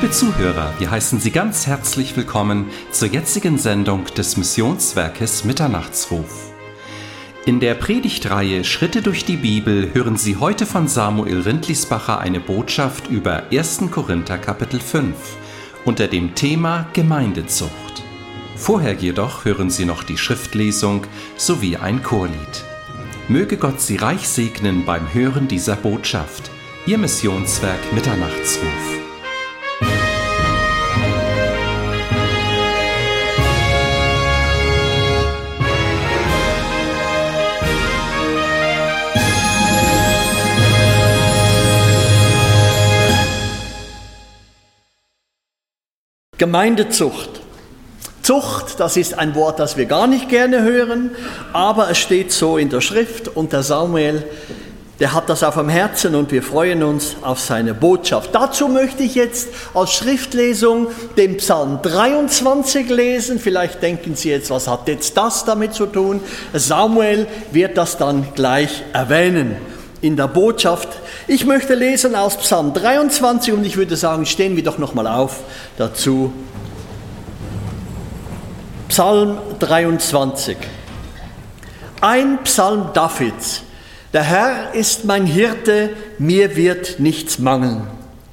Liebe Zuhörer, wir heißen Sie ganz herzlich willkommen zur jetzigen Sendung des Missionswerkes Mitternachtsruf. In der Predigtreihe Schritte durch die Bibel hören Sie heute von Samuel Rindlisbacher eine Botschaft über 1. Korinther Kapitel 5 unter dem Thema Gemeindezucht. Vorher jedoch hören Sie noch die Schriftlesung sowie ein Chorlied. Möge Gott Sie reich segnen beim Hören dieser Botschaft. Ihr Missionswerk Mitternachtsruf. Gemeindezucht. Zucht, das ist ein Wort, das wir gar nicht gerne hören, aber es steht so in der Schrift und der Samuel, der hat das auf dem Herzen und wir freuen uns auf seine Botschaft. Dazu möchte ich jetzt als Schriftlesung den Psalm 23 lesen. Vielleicht denken Sie jetzt, was hat jetzt das damit zu tun? Samuel wird das dann gleich erwähnen in der Botschaft. Ich möchte lesen aus Psalm 23 und ich würde sagen, stehen wir doch nochmal auf dazu. Psalm 23. Ein Psalm Davids. Der Herr ist mein Hirte, mir wird nichts mangeln.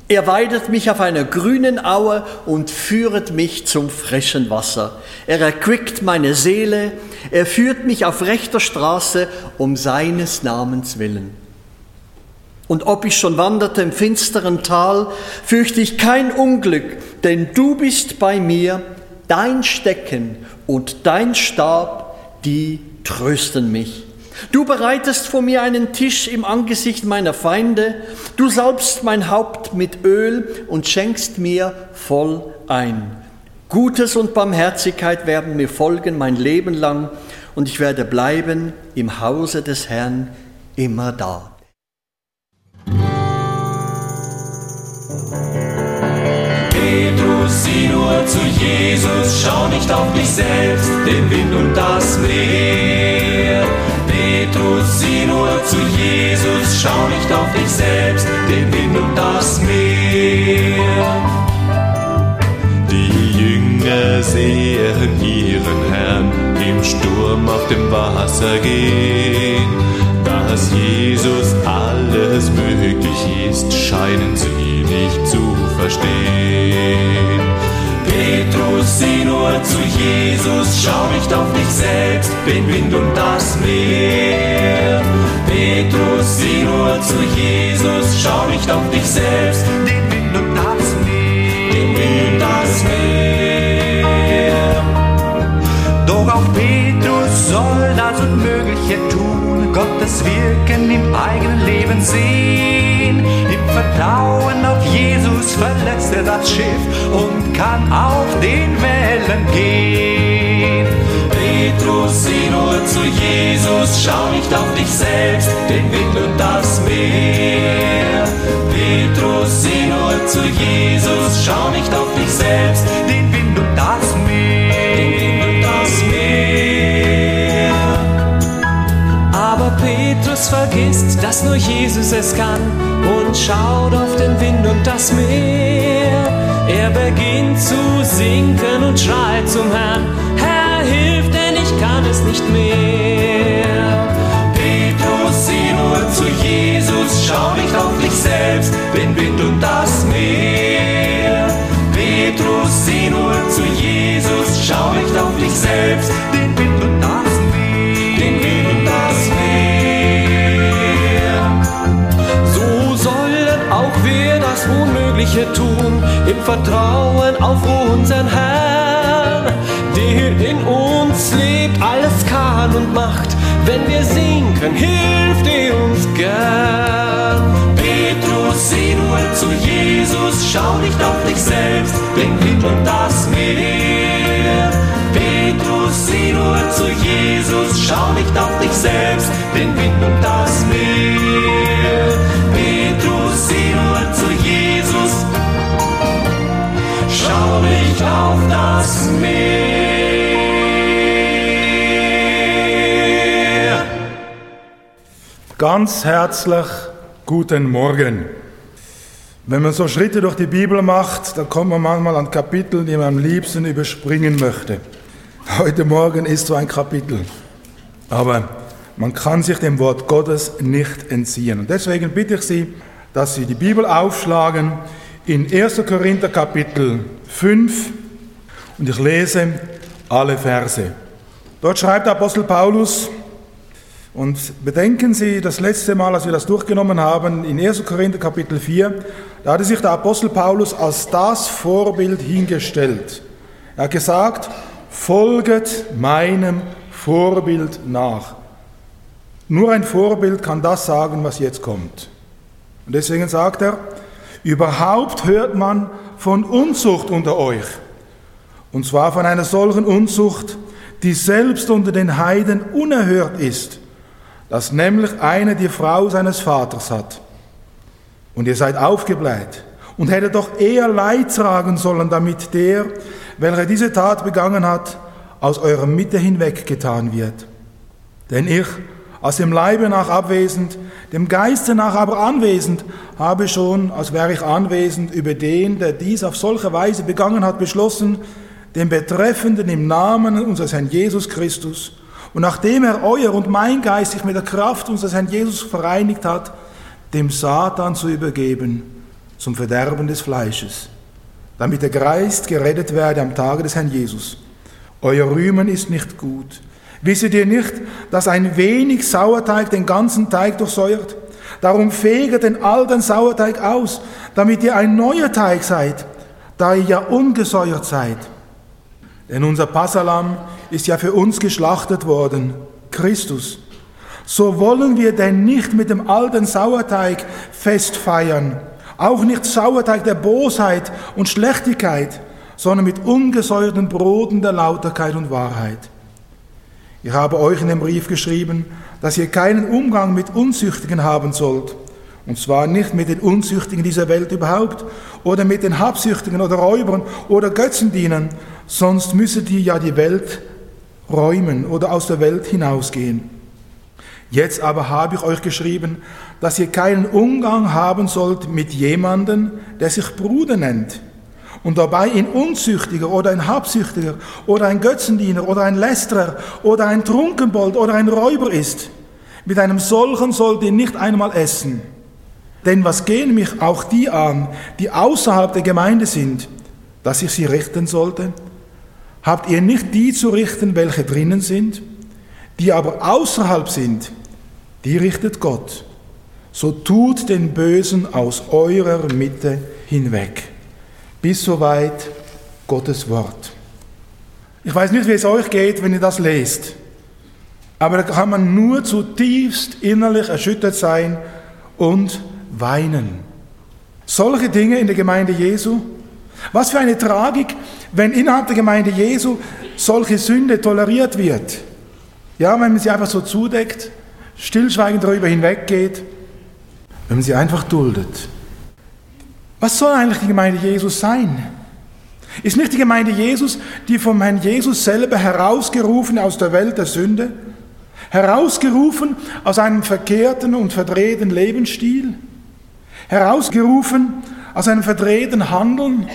Er weidet mich auf einer grünen Aue und führet mich zum frischen Wasser. Er erquickt meine Seele, er führt mich auf rechter Straße um seines Namens willen. Und ob ich schon wanderte im finsteren Tal, fürchte ich kein Unglück, denn du bist bei mir, dein Stecken und dein Stab, die trösten mich. Du bereitest vor mir einen Tisch im Angesicht meiner Feinde, du salbst mein Haupt mit Öl und schenkst mir voll ein. Gutes und Barmherzigkeit werden mir folgen mein Leben lang, und ich werde bleiben im Hause des Herrn immer da. Petrus, sieh nur zu Jesus, schau nicht auf dich selbst, den Wind und das Meer. Petrus, sieh nur zu Jesus, schau nicht auf dich selbst, den Wind und das Meer. Die Jünger sehen ihren Herrn im Sturm auf dem Wasser gehen. Dass Jesus alles möglich ist, scheinen sie nicht zu verstehen. Petrus, sieh nur zu Jesus, schau nicht auf dich selbst, den Wind und das Meer. Petrus, sieh nur zu Jesus, schau nicht auf dich selbst, den Gottes Wirken im eigenen Leben sehen. Im Vertrauen auf Jesus verlässt er das Schiff und kann auf den Wellen gehen. Petrus, sieh nur zu Jesus, schau nicht auf dich selbst, den Wind und das Meer. Petrus, sieh nur zu Jesus, schau nicht auf dich selbst, Den vergisst, dass nur Jesus es kann und schaut auf den Wind und das Meer. Er beginnt zu sinken und schreit zum Herrn, Herr, hilf, denn ich kann es nicht mehr. Petrus, sieh nur zu Jesus, schau nicht auf dich selbst, den Wind und das Meer. Petrus, sieh nur zu Jesus, schau nicht auf dich selbst, Den Unmögliche tun, im Vertrauen auf unseren Herrn, der in uns lebt, alles kann und macht. Wenn wir sinken, hilft er uns gern. Petrus, sieh nur zu Jesus, schau nicht auf dich selbst, den Wind und das Meer. Petrus, sieh nur zu Jesus, schau nicht auf dich selbst, den Wind und das Meer. Nicht auf das Meer. Ganz herzlich guten Morgen. Wenn man so Schritte durch die Bibel macht, dann kommt man manchmal an Kapitel, die man am liebsten überspringen möchte. Heute Morgen ist so ein Kapitel. Aber man kann sich dem Wort Gottes nicht entziehen. Und deswegen bitte ich Sie, dass Sie die Bibel aufschlagen in 1. Korinther Kapitel 5 und ich lese alle Verse. Dort schreibt der Apostel Paulus, und bedenken Sie, das letzte Mal, als wir das durchgenommen haben, in 1. Korinther Kapitel 4, da hatte sich der Apostel Paulus als das Vorbild hingestellt. Er hat gesagt, folget meinem Vorbild nach. Nur ein Vorbild kann das sagen, was jetzt kommt. Und deswegen sagt er, überhaupt hört man von Unzucht unter euch. Und zwar von einer solchen Unzucht, die selbst unter den Heiden unerhört ist dass nämlich eine die Frau seines Vaters hat. Und ihr seid aufgebläht und hättet doch eher Leid tragen sollen, damit der, welcher diese Tat begangen hat, aus eurer Mitte hinweggetan wird. Denn ich, aus dem Leibe nach abwesend, dem Geiste nach aber anwesend, habe schon, als wäre ich anwesend, über den, der dies auf solche Weise begangen hat, beschlossen, den Betreffenden im Namen unseres Herrn Jesus Christus, und nachdem er euer und mein Geist sich mit der Kraft unseres Herrn Jesus vereinigt hat, dem Satan zu übergeben zum Verderben des Fleisches, damit der Geist gerettet werde am Tage des Herrn Jesus. Euer Rühmen ist nicht gut. Wisset ihr nicht, dass ein wenig Sauerteig den ganzen Teig durchsäuert? Darum feget den alten Sauerteig aus, damit ihr ein neuer Teig seid, da ihr ja ungesäuert seid. Denn unser Passalam ist ja für uns geschlachtet worden, Christus. So wollen wir denn nicht mit dem alten Sauerteig fest feiern, auch nicht Sauerteig der Bosheit und Schlechtigkeit, sondern mit ungesäuerten Broten der Lauterkeit und Wahrheit. Ich habe euch in dem Brief geschrieben, dass ihr keinen Umgang mit Unzüchtigen haben sollt, und zwar nicht mit den Unzüchtigen dieser Welt überhaupt, oder mit den Habsüchtigen oder Räubern oder Götzendienern, sonst müsstet ihr ja die Welt räumen oder aus der Welt hinausgehen. Jetzt aber habe ich euch geschrieben, dass ihr keinen Umgang haben sollt mit jemandem, der sich Bruder nennt und dabei ein Unzüchtiger oder ein Habsüchtiger oder ein Götzendiener oder ein Lästerer oder ein Trunkenbold oder ein Räuber ist. Mit einem solchen sollt ihr nicht einmal essen. Denn was gehen mich auch die an, die außerhalb der Gemeinde sind, dass ich sie richten sollte? Habt ihr nicht die zu richten, welche drinnen sind? Die aber außerhalb sind, die richtet Gott. So tut den Bösen aus eurer Mitte hinweg. Bis soweit Gottes Wort. Ich weiß nicht, wie es euch geht, wenn ihr das lest. Aber da kann man nur zutiefst innerlich erschüttert sein und weinen. Solche Dinge in der Gemeinde Jesu, was für eine Tragik, wenn innerhalb der Gemeinde Jesu solche Sünde toleriert wird. Ja, wenn man sie einfach so zudeckt, stillschweigend darüber hinweggeht, wenn man sie einfach duldet. Was soll eigentlich die Gemeinde Jesus sein? Ist nicht die Gemeinde Jesus, die vom Herrn Jesus selber herausgerufen aus der Welt der Sünde, herausgerufen aus einem verkehrten und verdrehten Lebensstil, herausgerufen aus einem verdrehten Handeln,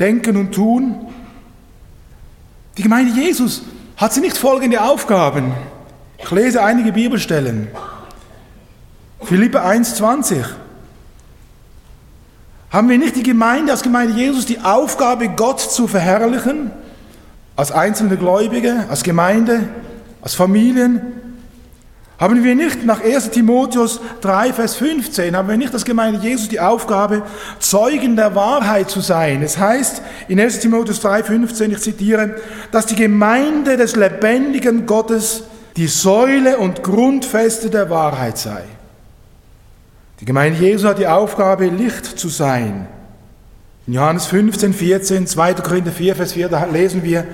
Denken und Tun. Die Gemeinde Jesus hat sie nicht folgende Aufgaben. Ich lese einige Bibelstellen. Philippe 1,20. Haben wir nicht die Gemeinde als Gemeinde Jesus die Aufgabe, Gott zu verherrlichen? Als einzelne Gläubige, als Gemeinde, als Familien, haben wir nicht nach 1 Timotheus 3, Vers 15, haben wir nicht das Gemeinde Jesus die Aufgabe, Zeugen der Wahrheit zu sein? Es heißt in 1 Timotheus 3, 15, ich zitiere, dass die Gemeinde des lebendigen Gottes die Säule und Grundfeste der Wahrheit sei. Die Gemeinde Jesu hat die Aufgabe, Licht zu sein. In Johannes 15, 14, 2. Korinther 4, Vers 4, da lesen wir,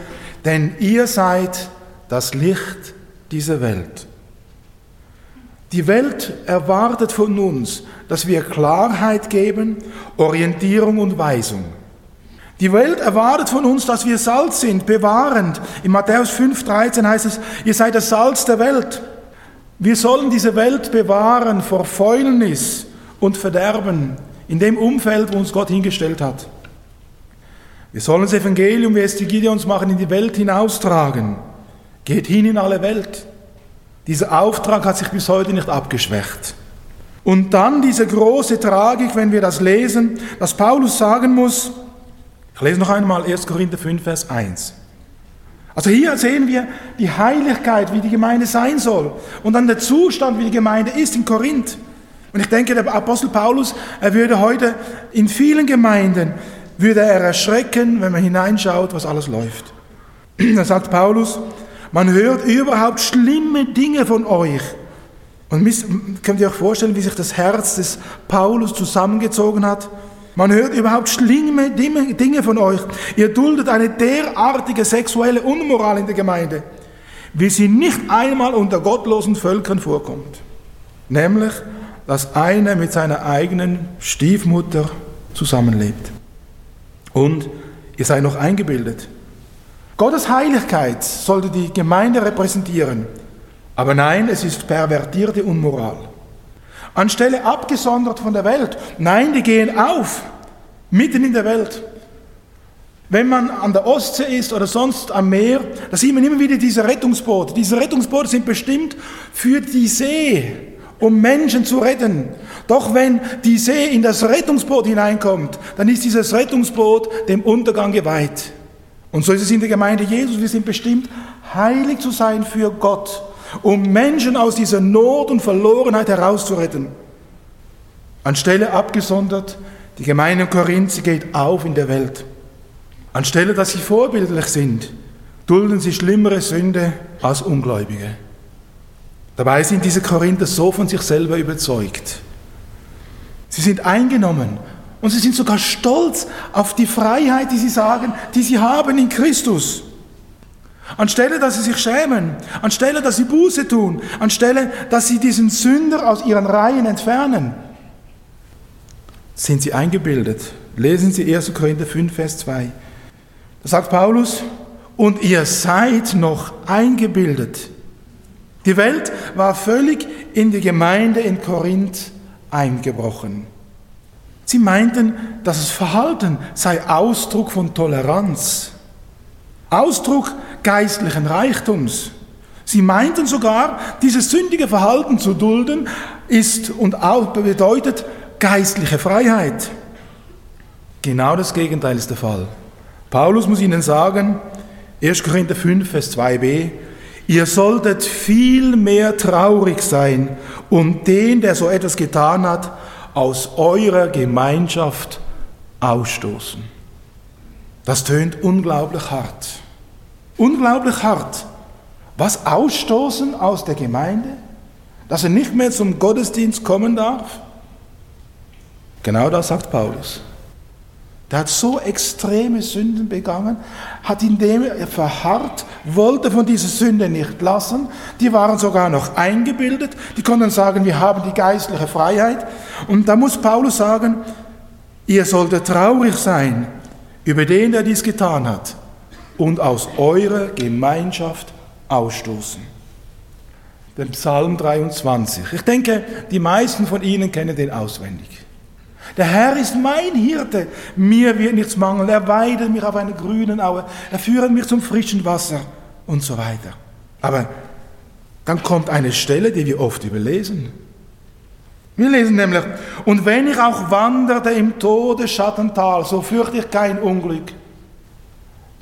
denn ihr seid das Licht dieser Welt. Die Welt erwartet von uns, dass wir Klarheit geben, Orientierung und Weisung. Die Welt erwartet von uns, dass wir Salz sind, bewahrend. In Matthäus 5,13 heißt es, ihr seid das Salz der Welt. Wir sollen diese Welt bewahren vor Fäulnis und Verderben, in dem Umfeld, wo uns Gott hingestellt hat. Wir sollen das Evangelium, wie es die Gideons machen, in die Welt hinaustragen. Geht hin in alle Welt. Dieser Auftrag hat sich bis heute nicht abgeschwächt. Und dann diese große Tragik, wenn wir das lesen, dass Paulus sagen muss, ich lese noch einmal 1. Korinther 5, Vers 1. Also hier sehen wir die Heiligkeit, wie die Gemeinde sein soll und dann der Zustand, wie die Gemeinde ist in Korinth. Und ich denke, der Apostel Paulus, er würde heute in vielen Gemeinden, würde er erschrecken, wenn man hineinschaut, was alles läuft. Da sagt Paulus, man hört überhaupt schlimme Dinge von euch. Und könnt ihr euch vorstellen, wie sich das Herz des Paulus zusammengezogen hat? Man hört überhaupt schlimme Dinge von euch. Ihr duldet eine derartige sexuelle Unmoral in der Gemeinde, wie sie nicht einmal unter gottlosen Völkern vorkommt. Nämlich, dass einer mit seiner eigenen Stiefmutter zusammenlebt. Und ihr seid noch eingebildet. Gottes Heiligkeit sollte die Gemeinde repräsentieren. Aber nein, es ist pervertierte Unmoral. Anstelle abgesondert von der Welt. Nein, die gehen auf, mitten in der Welt. Wenn man an der Ostsee ist oder sonst am Meer, da sieht man immer wieder diese Rettungsboote. Diese Rettungsboote sind bestimmt für die See, um Menschen zu retten. Doch wenn die See in das Rettungsboot hineinkommt, dann ist dieses Rettungsboot dem Untergang geweiht. Und so ist es in der Gemeinde Jesus. Wir sind bestimmt, heilig zu sein für Gott um Menschen aus dieser Not und Verlorenheit herauszuretten. Anstelle abgesondert, die Gemeinde in Korinth, sie geht auf in der Welt. Anstelle, dass sie vorbildlich sind, dulden sie schlimmere Sünde als Ungläubige. Dabei sind diese Korinther so von sich selber überzeugt. Sie sind eingenommen und sie sind sogar stolz auf die Freiheit, die sie sagen, die sie haben in Christus. Anstelle, dass sie sich schämen, anstelle, dass sie Buße tun, anstelle, dass sie diesen Sünder aus ihren Reihen entfernen, sind sie eingebildet. Lesen Sie 1. Korinther 5, Vers 2. Da sagt Paulus, und ihr seid noch eingebildet. Die Welt war völlig in die Gemeinde in Korinth eingebrochen. Sie meinten, dass das Verhalten sei Ausdruck von Toleranz, Ausdruck geistlichen Reichtums. Sie meinten sogar, dieses sündige Verhalten zu dulden ist und auch bedeutet geistliche Freiheit. Genau das Gegenteil ist der Fall. Paulus muss ihnen sagen, 1. Korinther 5, Vers 2b, ihr solltet viel mehr traurig sein und den, der so etwas getan hat, aus eurer Gemeinschaft ausstoßen. Das tönt unglaublich hart. Unglaublich hart. Was ausstoßen aus der Gemeinde? Dass er nicht mehr zum Gottesdienst kommen darf? Genau das sagt Paulus. Der hat so extreme Sünden begangen, hat indem er verharrt, wollte von dieser Sünde nicht lassen. Die waren sogar noch eingebildet, die konnten sagen, wir haben die geistliche Freiheit. Und da muss Paulus sagen, ihr solltet traurig sein über den, der dies getan hat und aus eurer Gemeinschaft ausstoßen. Den Psalm 23. Ich denke, die meisten von Ihnen kennen den auswendig. Der Herr ist mein Hirte, mir wird nichts mangeln. Er weidet mich auf einer grünen Aue, er führt mich zum frischen Wasser und so weiter. Aber dann kommt eine Stelle, die wir oft überlesen. Wir lesen nämlich, und wenn ich auch wanderte im Todesschattental, so fürchte ich kein Unglück,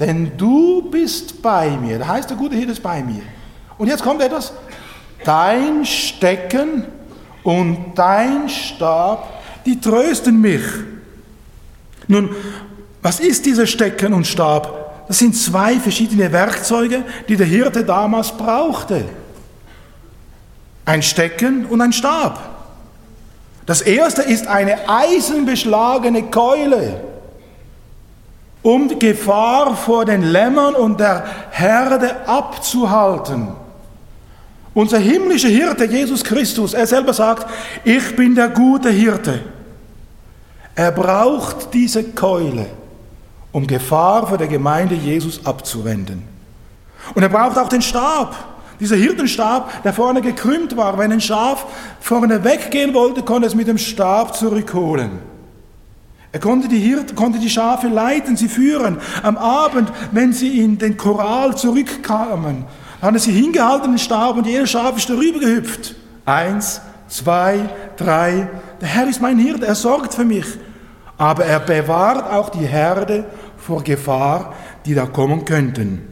denn du bist bei mir. Da heißt der gute Hirte ist bei mir. Und jetzt kommt etwas. Dein Stecken und dein Stab, die trösten mich. Nun, was ist dieser Stecken und Stab? Das sind zwei verschiedene Werkzeuge, die der Hirte damals brauchte. Ein Stecken und ein Stab. Das erste ist eine eisenbeschlagene Keule um Gefahr vor den Lämmern und der Herde abzuhalten. Unser himmlischer Hirte, Jesus Christus, er selber sagt, ich bin der gute Hirte. Er braucht diese Keule, um Gefahr vor der Gemeinde Jesus abzuwenden. Und er braucht auch den Stab, dieser Hirtenstab, der vorne gekrümmt war. Wenn ein Schaf vorne weggehen wollte, konnte es mit dem Stab zurückholen. Er konnte die, Hirten, konnte die Schafe leiten, sie führen. Am Abend, wenn sie in den Choral zurückkamen, hat er sie hingehalten, den Stab, und jedes Schaf ist darüber gehüpft. Eins, zwei, drei. Der Herr ist mein Hirte, er sorgt für mich. Aber er bewahrt auch die Herde vor Gefahr, die da kommen könnten.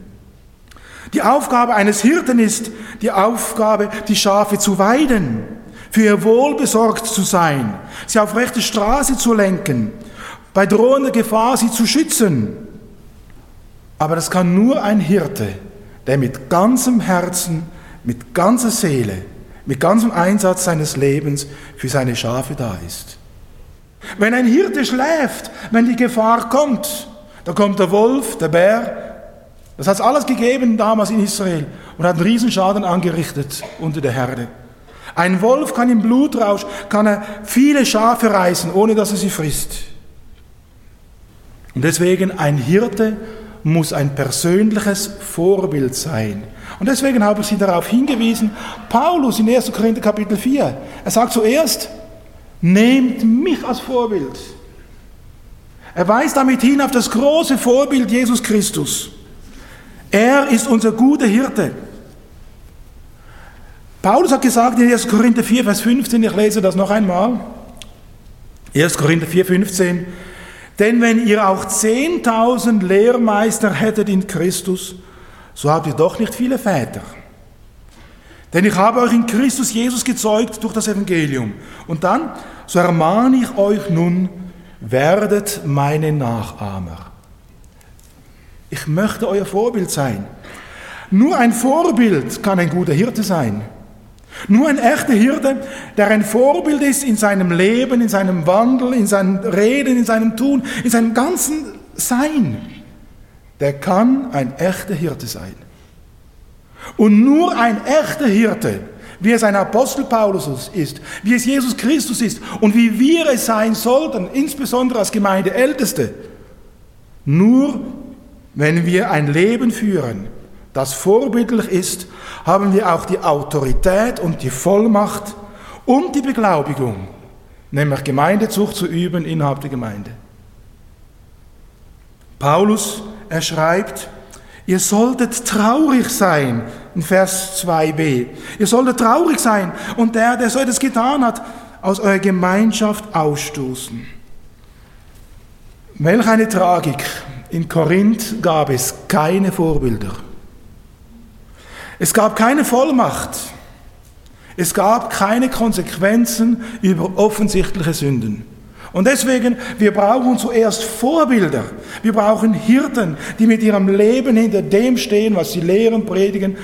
Die Aufgabe eines Hirten ist die Aufgabe, die Schafe zu weiden, für ihr Wohl besorgt zu sein, sie auf rechte Straße zu lenken, bei drohender Gefahr sie zu schützen. Aber das kann nur ein Hirte, der mit ganzem Herzen, mit ganzer Seele, mit ganzem Einsatz seines Lebens für seine Schafe da ist. Wenn ein Hirte schläft, wenn die Gefahr kommt, da kommt der Wolf, der Bär, das hat es alles gegeben damals in Israel und hat einen Riesenschaden angerichtet unter der Herde. Ein Wolf kann im Blutrausch, kann er viele Schafe reißen, ohne dass er sie frisst. Und deswegen ein Hirte muss ein persönliches Vorbild sein. Und deswegen habe ich Sie darauf hingewiesen, Paulus in 1. Korinther Kapitel 4, er sagt zuerst, nehmt mich als Vorbild. Er weist damit hin auf das große Vorbild Jesus Christus. Er ist unser guter Hirte. Paulus hat gesagt in 1. Korinther 4, Vers 15, ich lese das noch einmal. 1. Korinther 4, 15. Denn wenn ihr auch 10.000 Lehrmeister hättet in Christus, so habt ihr doch nicht viele Väter. Denn ich habe euch in Christus Jesus gezeugt durch das Evangelium. Und dann, so ermahne ich euch nun, werdet meine Nachahmer. Ich möchte euer Vorbild sein. Nur ein Vorbild kann ein guter Hirte sein. Nur ein echter Hirte, der ein Vorbild ist in seinem Leben, in seinem Wandel, in seinem Reden, in seinem Tun, in seinem ganzen Sein, der kann ein echter Hirte sein. Und nur ein echter Hirte, wie es ein Apostel Paulus ist, wie es Jesus Christus ist und wie wir es sein sollten, insbesondere als Gemeindeälteste, nur wenn wir ein Leben führen, das vorbildlich ist, haben wir auch die Autorität und die Vollmacht und die Beglaubigung, nämlich Gemeindezucht zu üben innerhalb der Gemeinde. Paulus, er schreibt, ihr solltet traurig sein, in Vers 2b. Ihr solltet traurig sein und der, der so etwas getan hat, aus eurer Gemeinschaft ausstoßen. Welch eine Tragik. In Korinth gab es keine Vorbilder. Es gab keine Vollmacht. Es gab keine Konsequenzen über offensichtliche Sünden. Und deswegen, wir brauchen zuerst Vorbilder. Wir brauchen Hirten, die mit ihrem Leben hinter dem stehen, was sie lehren, predigen.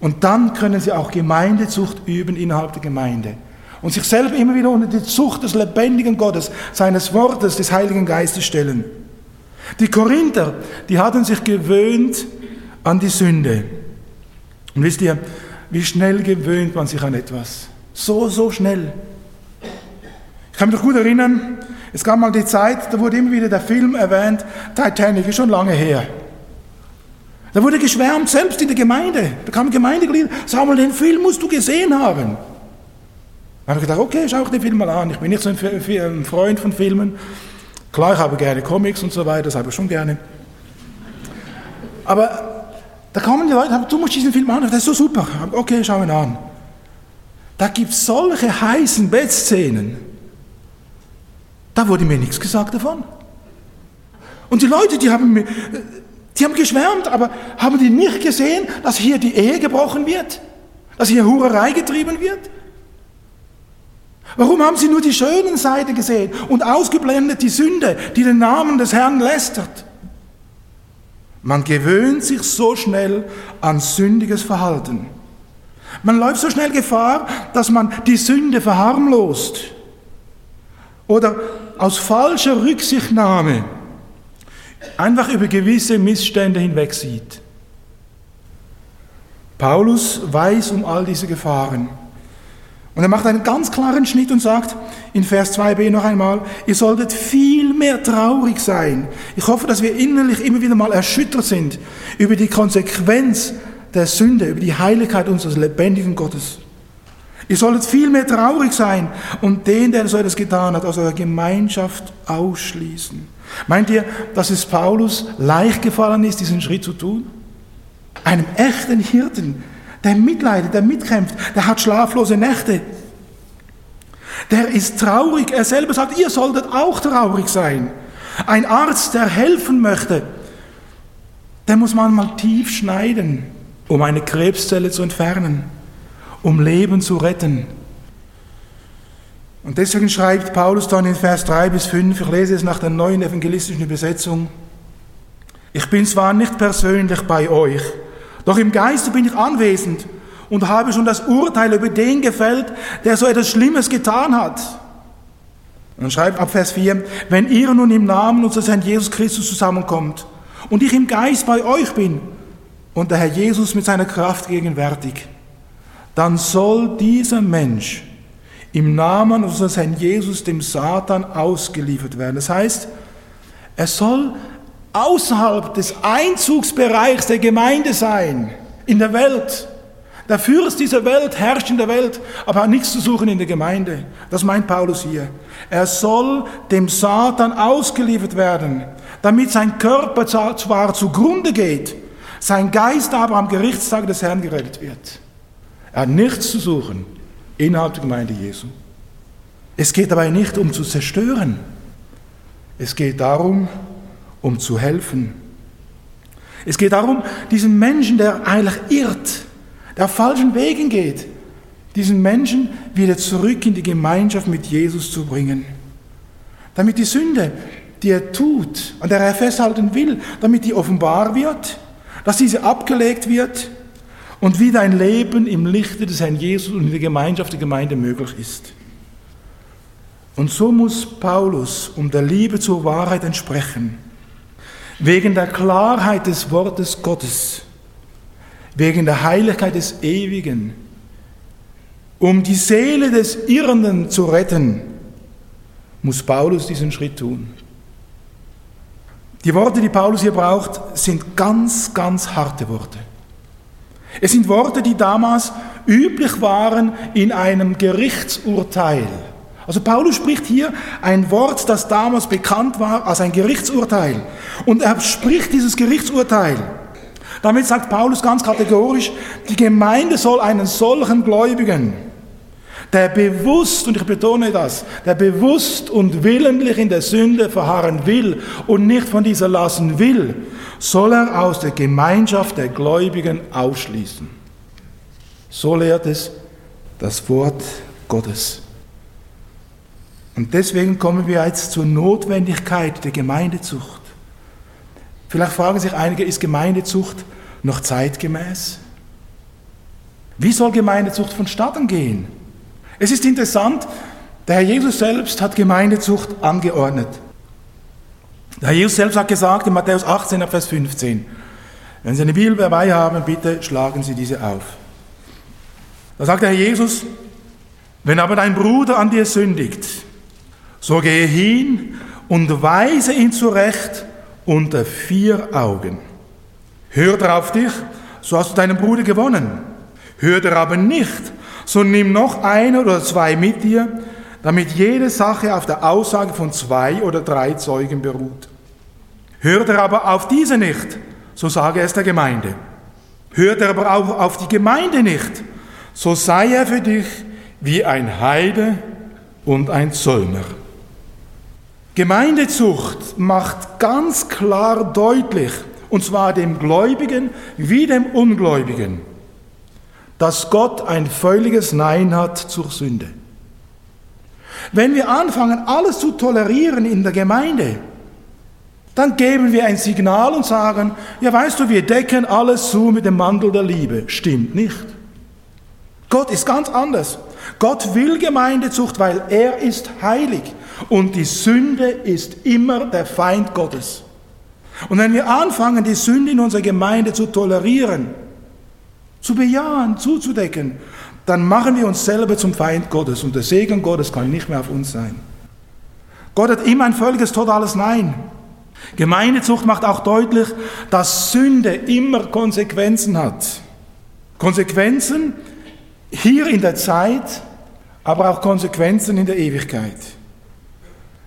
Und dann können sie auch Gemeindezucht üben innerhalb der Gemeinde. Und sich selber immer wieder unter die Zucht des lebendigen Gottes, seines Wortes, des Heiligen Geistes stellen. Die Korinther, die hatten sich gewöhnt an die Sünde. Und wisst ihr, wie schnell gewöhnt man sich an etwas? So, so schnell. Ich kann mich noch gut erinnern, es gab mal die Zeit, da wurde immer wieder der Film erwähnt, Titanic, ist schon lange her. Da wurde geschwärmt, selbst in der Gemeinde. Da kamen Gemeindeglieder, sag mal, den Film musst du gesehen haben. Da habe ich gedacht, okay, schau ich den Film mal an. Ich bin nicht so ein Freund von Filmen. Klar, ich habe gerne Comics und so weiter, das habe ich schon gerne. Aber da kommen die Leute, du musst diesen Film anschauen, das ist so super. Okay, schauen wir an. Da gibt es solche heißen Bettszenen. Da wurde mir nichts gesagt davon. Und die Leute, die haben, die haben geschwärmt, aber haben die nicht gesehen, dass hier die Ehe gebrochen wird? Dass hier Hurerei getrieben wird? Warum haben sie nur die schönen Seiten gesehen und ausgeblendet die Sünde, die den Namen des Herrn lästert? Man gewöhnt sich so schnell an sündiges Verhalten. Man läuft so schnell Gefahr, dass man die Sünde verharmlost oder aus falscher Rücksichtnahme einfach über gewisse Missstände hinwegsieht. Paulus weiß um all diese Gefahren. Und er macht einen ganz klaren Schnitt und sagt in Vers 2b noch einmal, ihr solltet viel mehr traurig sein. Ich hoffe, dass wir innerlich immer wieder mal erschüttert sind über die Konsequenz der Sünde, über die Heiligkeit unseres lebendigen Gottes. Ihr solltet viel mehr traurig sein und den, der so etwas getan hat, aus eurer Gemeinschaft ausschließen. Meint ihr, dass es Paulus leicht gefallen ist, diesen Schritt zu tun? Einem echten Hirten, der mitleidet, der mitkämpft, der hat schlaflose Nächte. Der ist traurig. Er selber sagt, ihr solltet auch traurig sein. Ein Arzt, der helfen möchte, der muss manchmal tief schneiden, um eine Krebszelle zu entfernen um Leben zu retten. Und deswegen schreibt Paulus dann in Vers 3 bis 5, ich lese es nach der neuen evangelistischen Übersetzung, ich bin zwar nicht persönlich bei euch, doch im Geiste bin ich anwesend und habe schon das Urteil über den gefällt, der so etwas Schlimmes getan hat. Und schreibt ab Vers 4, wenn ihr nun im Namen unseres Herrn Jesus Christus zusammenkommt und ich im Geist bei euch bin und der Herr Jesus mit seiner Kraft gegenwärtig, dann soll dieser Mensch im Namen unseres Herrn Jesus dem Satan ausgeliefert werden. Das heißt, er soll außerhalb des Einzugsbereichs der Gemeinde sein, in der Welt. Der Fürst dieser Welt herrscht in der Welt, aber hat nichts zu suchen in der Gemeinde. Das meint Paulus hier. Er soll dem Satan ausgeliefert werden, damit sein Körper zwar zugrunde geht, sein Geist aber am Gerichtstag des Herrn gerettet wird. Er hat nichts zu suchen innerhalb der Gemeinde Jesu. Es geht dabei nicht um zu zerstören. Es geht darum, um zu helfen. Es geht darum, diesen Menschen, der eigentlich irrt, der falschen Wegen geht, diesen Menschen wieder zurück in die Gemeinschaft mit Jesus zu bringen. Damit die Sünde, die er tut, an der er festhalten will, damit die offenbar wird, dass diese abgelegt wird und wie dein Leben im Lichte des Herrn Jesus und in der Gemeinschaft der Gemeinde möglich ist. Und so muss Paulus um der Liebe zur Wahrheit entsprechen, wegen der Klarheit des Wortes Gottes, wegen der Heiligkeit des Ewigen, um die Seele des Irrenden zu retten, muss Paulus diesen Schritt tun. Die Worte, die Paulus hier braucht, sind ganz, ganz harte Worte. Es sind Worte, die damals üblich waren in einem Gerichtsurteil. Also Paulus spricht hier ein Wort, das damals bekannt war als ein Gerichtsurteil. Und er spricht dieses Gerichtsurteil. Damit sagt Paulus ganz kategorisch, die Gemeinde soll einen solchen Gläubigen, der bewusst, und ich betone das, der bewusst und willentlich in der Sünde verharren will und nicht von dieser lassen will, soll er aus der Gemeinschaft der Gläubigen ausschließen. So lehrt es das Wort Gottes. Und deswegen kommen wir jetzt zur Notwendigkeit der Gemeindezucht. Vielleicht fragen sich einige, ist Gemeindezucht noch zeitgemäß? Wie soll Gemeindezucht vonstatten gehen? Es ist interessant, der Herr Jesus selbst hat Gemeindezucht angeordnet. Der Herr Jesus selbst hat gesagt in Matthäus 18, Vers 15, wenn Sie eine Bibel dabei haben, bitte schlagen Sie diese auf. Da sagt der Herr Jesus, wenn aber dein Bruder an dir sündigt, so gehe hin und weise ihn zurecht unter vier Augen. Hört er auf dich, so hast du deinen Bruder gewonnen. Hört er aber nicht, so nimm noch einer oder zwei mit dir, damit jede Sache auf der Aussage von zwei oder drei Zeugen beruht. Hört er aber auf diese nicht, so sage es der Gemeinde. Hört er aber auch auf die Gemeinde nicht, so sei er für dich wie ein Heide und ein Zöllner. Gemeindezucht macht ganz klar deutlich, und zwar dem Gläubigen wie dem Ungläubigen, dass Gott ein völliges Nein hat zur Sünde. Wenn wir anfangen, alles zu tolerieren in der Gemeinde, dann geben wir ein Signal und sagen, ja weißt du, wir decken alles zu mit dem Mantel der Liebe. Stimmt nicht. Gott ist ganz anders. Gott will Gemeindezucht, weil er ist heilig und die Sünde ist immer der Feind Gottes. Und wenn wir anfangen, die Sünde in unserer Gemeinde zu tolerieren, zu bejahen, zuzudecken, dann machen wir uns selber zum Feind Gottes und der Segen Gottes kann nicht mehr auf uns sein. Gott hat immer ein völliges, totales Nein. Gemeindezucht macht auch deutlich, dass Sünde immer Konsequenzen hat. Konsequenzen hier in der Zeit, aber auch Konsequenzen in der Ewigkeit.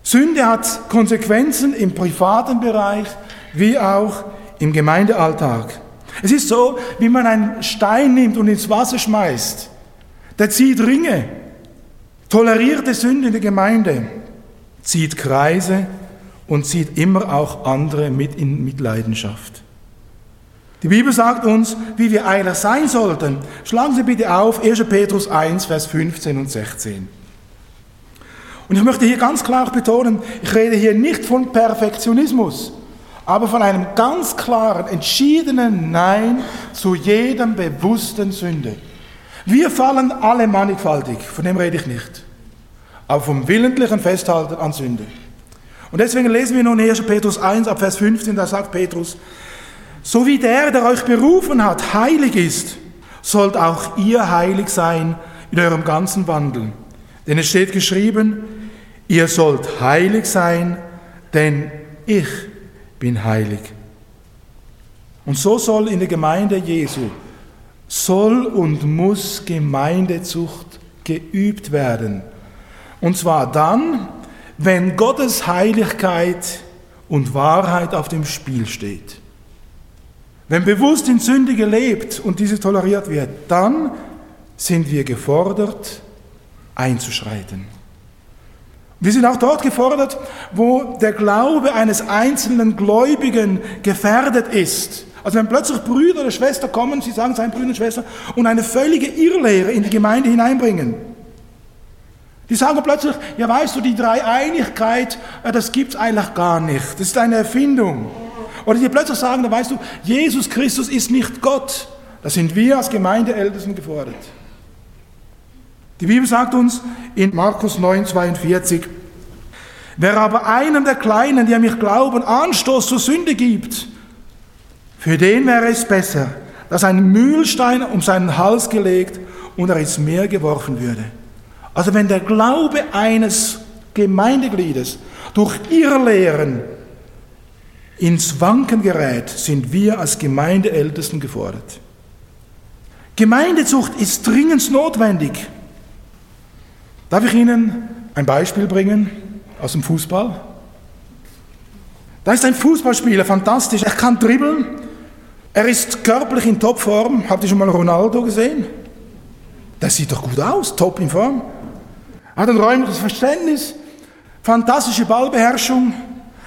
Sünde hat Konsequenzen im privaten Bereich wie auch im Gemeindealltag. Es ist so, wie man einen Stein nimmt und ins Wasser schmeißt. Der zieht Ringe. Tolerierte Sünde in der Gemeinde zieht Kreise und zieht immer auch andere mit in Mitleidenschaft. Die Bibel sagt uns, wie wir eiler sein sollten. Schlagen Sie bitte auf 1. Petrus 1, Vers 15 und 16. Und ich möchte hier ganz klar betonen, ich rede hier nicht von Perfektionismus, aber von einem ganz klaren, entschiedenen Nein zu jedem bewussten Sünde. Wir fallen alle mannigfaltig, von dem rede ich nicht, aber vom willentlichen Festhalten an Sünde. Und deswegen lesen wir nun 1. Petrus 1 ab Vers 15, da sagt Petrus, so wie der, der euch berufen hat, heilig ist, sollt auch ihr heilig sein in eurem ganzen Wandel. Denn es steht geschrieben, Ihr sollt heilig sein, denn ich bin heilig. Und so soll in der Gemeinde Jesu, soll und muss Gemeindezucht geübt werden. Und zwar dann, wenn Gottes Heiligkeit und Wahrheit auf dem Spiel steht. Wenn bewusst in Sünde gelebt und diese toleriert wird, dann sind wir gefordert, einzuschreiten. Wir sind auch dort gefordert, wo der Glaube eines einzelnen Gläubigen gefährdet ist. Also wenn plötzlich Brüder oder Schwestern kommen, sie sagen seien Brüder und Schwestern, und eine völlige Irrlehre in die Gemeinde hineinbringen. Die sagen plötzlich, ja weißt du, die Dreieinigkeit, äh, das gibt's eigentlich gar nicht. Das ist eine Erfindung. Oder die plötzlich sagen, da weißt du, Jesus Christus ist nicht Gott. Da sind wir als Gemeindeältesten gefordert. Die Bibel sagt uns in Markus 9, 42, wer aber einem der Kleinen, die an mich glauben, Anstoß zur Sünde gibt, für den wäre es besser, dass ein Mühlstein um seinen Hals gelegt und er ins Meer geworfen würde. Also wenn der Glaube eines Gemeindegliedes durch Irrlehren ins Wanken gerät, sind wir als Gemeindeältesten gefordert. Gemeindezucht ist dringend notwendig. Darf ich Ihnen ein Beispiel bringen aus dem Fußball? Da ist ein Fußballspieler, fantastisch. Er kann dribbeln. Er ist körperlich in Topform. Habt ihr schon mal Ronaldo gesehen? Der sieht doch gut aus, top in Form. Hat ein räumliches Verständnis, fantastische Ballbeherrschung,